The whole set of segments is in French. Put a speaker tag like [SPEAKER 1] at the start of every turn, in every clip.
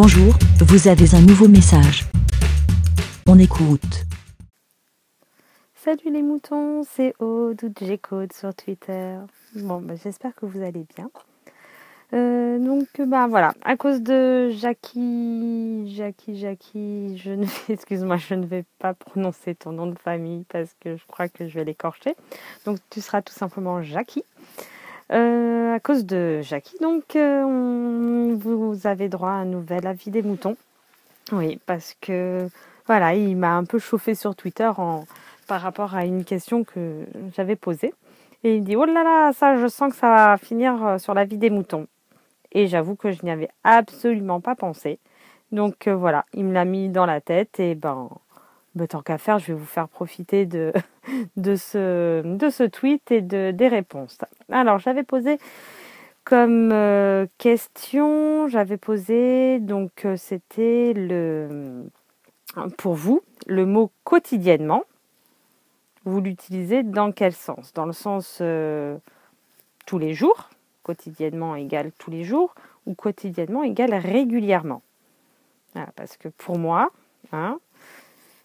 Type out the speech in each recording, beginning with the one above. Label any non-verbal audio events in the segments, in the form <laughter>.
[SPEAKER 1] Bonjour, vous avez un nouveau message. On écoute.
[SPEAKER 2] Salut les moutons, c'est Aude sur Twitter. Bon, bah, j'espère que vous allez bien. Euh, donc, bah voilà, à cause de Jackie, Jackie, Jackie, je ne <laughs> excuse-moi, je ne vais pas prononcer ton nom de famille parce que je crois que je vais l'écorcher. Donc, tu seras tout simplement Jackie. Euh, à cause de Jackie, donc, euh, vous avez droit à un nouvel avis des moutons. Oui, parce que voilà, il m'a un peu chauffé sur Twitter en, par rapport à une question que j'avais posée. Et il dit Oh là là, ça, je sens que ça va finir sur la vie des moutons. Et j'avoue que je n'y avais absolument pas pensé. Donc euh, voilà, il me l'a mis dans la tête et ben, ben, tant qu'à faire, je vais vous faire profiter de, <laughs> de, ce, de ce tweet et de, des réponses. Alors j'avais posé comme euh, question, j'avais posé, donc euh, c'était le pour vous, le mot quotidiennement. Vous l'utilisez dans quel sens? Dans le sens tous les jours, quotidiennement égale tous les jours ou quotidiennement égale régulièrement? parce que pour moi, hein,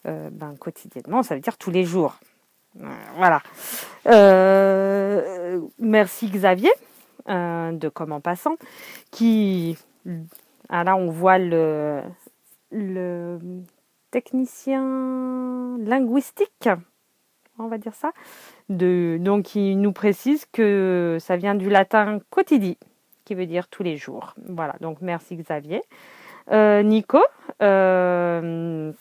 [SPEAKER 2] euh, ben, quotidiennement, ça veut dire tous les jours. Euh, voilà. Euh, merci Xavier de Comment Passant, qui, ah, là on voit le, le technicien linguistique on va dire ça. De, donc il nous précise que ça vient du latin quotidien, qui veut dire tous les jours. Voilà, donc merci Xavier. Euh, Nico euh,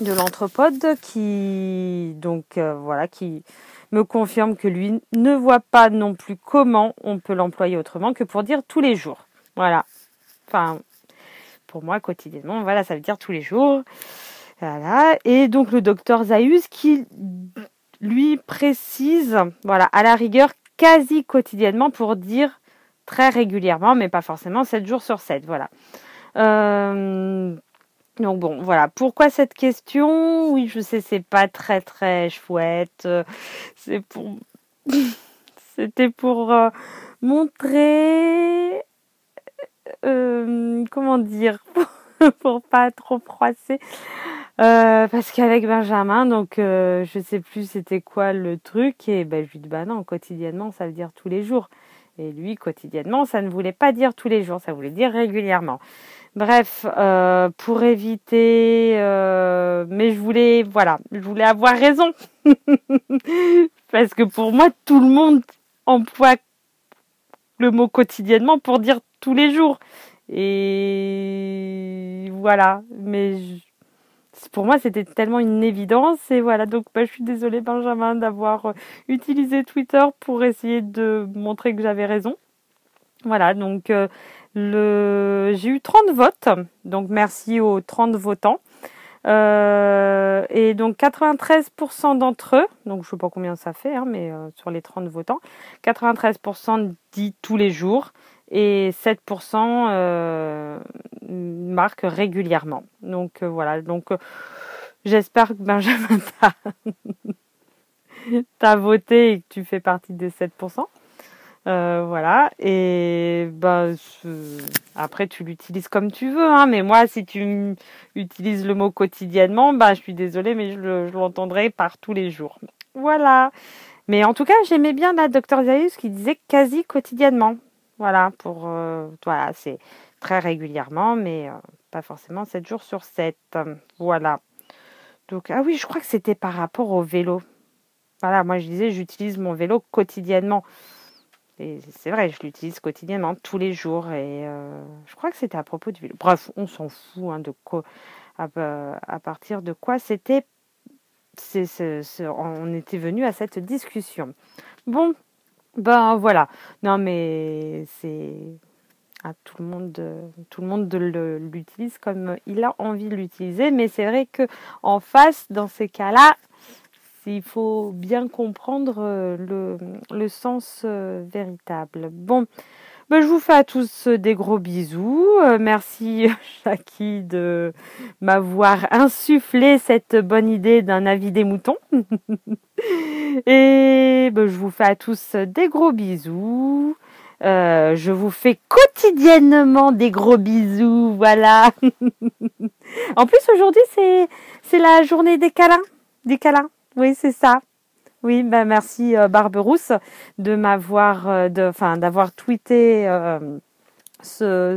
[SPEAKER 2] de l'Anthropode qui donc euh, voilà qui me confirme que lui ne voit pas non plus comment on peut l'employer autrement que pour dire tous les jours. Voilà. Enfin, pour moi quotidiennement, voilà, ça veut dire tous les jours. Voilà. Et donc le docteur Zayus qui lui précise, voilà, à la rigueur, quasi quotidiennement pour dire très régulièrement, mais pas forcément 7 jours sur 7, voilà. Euh, donc bon, voilà. Pourquoi cette question? Oui, je sais, c'est pas très très chouette. Pour, <laughs> c'était pour euh, montrer, euh, comment dire, <laughs> pour pas trop froisser. Euh, parce qu'avec Benjamin, donc euh, je sais plus c'était quoi le truc et ben je lui dis bah non quotidiennement ça veut dire tous les jours et lui quotidiennement ça ne voulait pas dire tous les jours ça voulait dire régulièrement. Bref euh, pour éviter euh, mais je voulais voilà je voulais avoir raison <laughs> parce que pour moi tout le monde emploie le mot quotidiennement pour dire tous les jours et voilà mais pour moi, c'était tellement une évidence. Et voilà, donc bah, je suis désolée, Benjamin, d'avoir euh, utilisé Twitter pour essayer de montrer que j'avais raison. Voilà, donc euh, le... j'ai eu 30 votes. Donc merci aux 30 votants. Euh, et donc 93% d'entre eux, donc je sais pas combien ça fait, hein, mais euh, sur les 30 votants, 93% dit tous les jours et 7% euh, marquent régulièrement. Donc voilà, donc j'espère que Benjamin <laughs> t'a voté et que tu fais partie des 7%. Euh, voilà, et bah, après tu l'utilises comme tu veux, hein, mais moi si tu utilises le mot quotidiennement, bah, je suis désolée, mais je l'entendrai par tous les jours. Voilà. Mais en tout cas, j'aimais bien la docteur Zayus qui disait quasi quotidiennement. Voilà, pour euh, voilà, c'est très régulièrement, mais euh, pas forcément 7 jours sur 7. Voilà. Donc, ah oui, je crois que c'était par rapport au vélo. Voilà, moi je disais, j'utilise mon vélo quotidiennement. C'est vrai, je l'utilise quotidiennement, tous les jours. Et euh, je crois que c'était à propos du. Bref, on s'en fout hein, de quoi, à, partir de quoi c'était. on était venu à cette discussion. Bon, ben voilà. Non mais c'est à tout le monde, tout le monde l'utilise comme il a envie de l'utiliser. Mais c'est vrai que en face, dans ces cas-là, il faut bien comprendre euh, le, sens euh, véritable. Bon, ben, je vous fais à tous des gros bisous. Euh, merci <laughs> Jackie de m'avoir insufflé cette bonne idée d'un avis des moutons. <laughs> Et ben, je vous fais à tous des gros bisous. Euh, je vous fais quotidiennement des gros bisous, voilà. <laughs> en plus aujourd'hui c'est la journée des câlins, des câlins. Oui c'est ça. Oui, ben merci euh, Barberousse de m'avoir, euh, enfin d'avoir tweeté ce,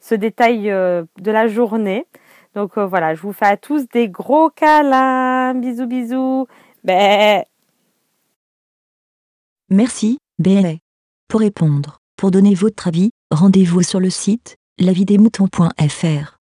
[SPEAKER 2] ce, détail de la journée. Donc voilà, je vous fais à tous des gros câlins, bisous bisous.
[SPEAKER 1] Merci, BLA. Pour répondre, pour donner votre avis, rendez-vous sur le site lavidemouton.fr.